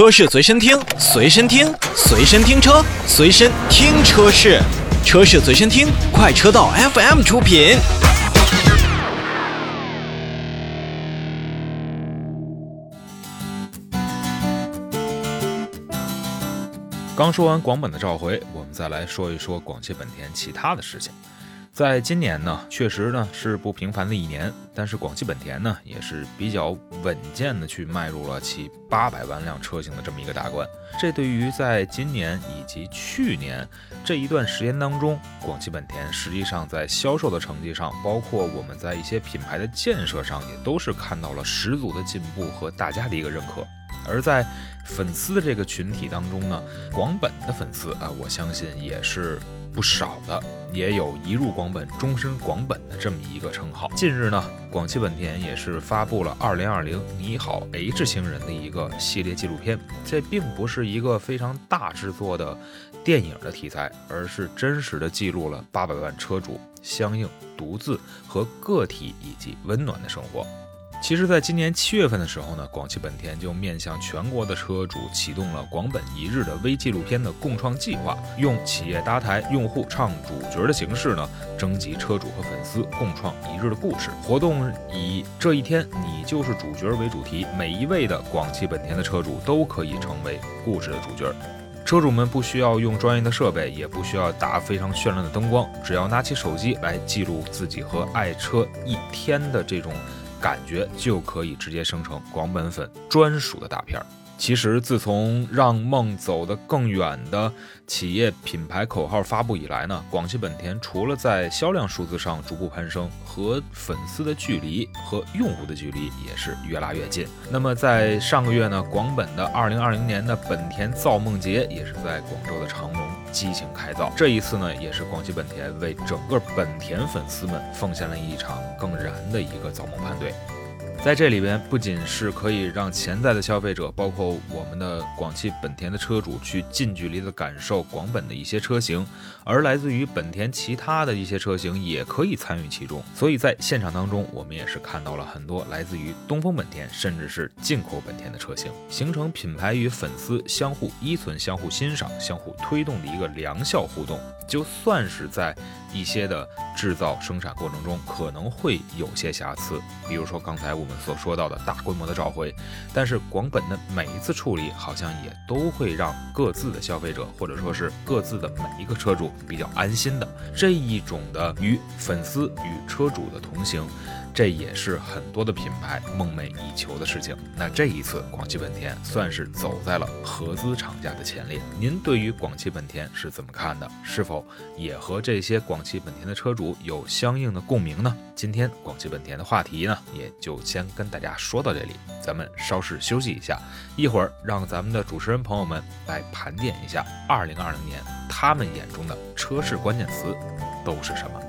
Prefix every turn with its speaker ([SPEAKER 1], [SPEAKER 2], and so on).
[SPEAKER 1] 车市随身听，随身听，随身听车，随身听车市，车市随身听，快车道 FM 出品。
[SPEAKER 2] 刚说完广本的召回，我们再来说一说广汽本田其他的事情。在今年呢，确实呢是不平凡的一年，但是广汽本田呢也是比较稳健的去迈入了其八百万辆车型的这么一个大关。这对于在今年以及去年这一段时间当中，广汽本田实际上在销售的成绩上，包括我们在一些品牌的建设上，也都是看到了十足的进步和大家的一个认可。而在粉丝的这个群体当中呢，广本的粉丝啊，我相信也是。不少的，也有一入广本终身广本的这么一个称号。近日呢，广汽本田也是发布了《二零二零你好 H 星人》的一个系列纪录片。这并不是一个非常大制作的电影的题材，而是真实的记录了八百万车主相应独自和个体以及温暖的生活。其实，在今年七月份的时候呢，广汽本田就面向全国的车主启动了“广本一日”的微纪录片的共创计划，用企业搭台、用户唱主角的形式呢，征集车主和粉丝共创一日的故事。活动以“这一天你就是主角”为主题，每一位的广汽本田的车主都可以成为故事的主角。车主们不需要用专业的设备，也不需要打非常绚烂的灯光，只要拿起手机来记录自己和爱车一天的这种。感觉就可以直接生成广本粉专属的大片儿。其实，自从让梦走得更远的企业品牌口号发布以来呢，广汽本田除了在销量数字上逐步攀升，和粉丝的距离和用户的距离也是越拉越近。那么，在上个月呢，广本的二零二零年的本田造梦节也是在广州的长隆激情开造。这一次呢，也是广汽本田为整个本田粉丝们奉献了一场更燃的一个造梦派对。在这里边，不仅是可以让潜在的消费者，包括我们的广汽本田的车主，去近距离的感受广本的一些车型，而来自于本田其他的一些车型也可以参与其中。所以在现场当中，我们也是看到了很多来自于东风本田，甚至是进口本田的车型，形成品牌与粉丝相互依存、相互欣赏、相互推动的一个良效互动。就算是在一些的制造生产过程中，可能会有些瑕疵，比如说刚才我所说到的大规模的召回，但是广本的每一次处理，好像也都会让各自的消费者，或者说是各自的每一个车主比较安心的这一种的与粉丝与车主的同行。这也是很多的品牌梦寐以求的事情。那这一次，广汽本田算是走在了合资厂家的前列。您对于广汽本田是怎么看的？是否也和这些广汽本田的车主有相应的共鸣呢？今天广汽本田的话题呢，也就先跟大家说到这里。咱们稍事休息一下，一会儿让咱们的主持人朋友们来盘点一下2020年他们眼中的车市关键词都是什么。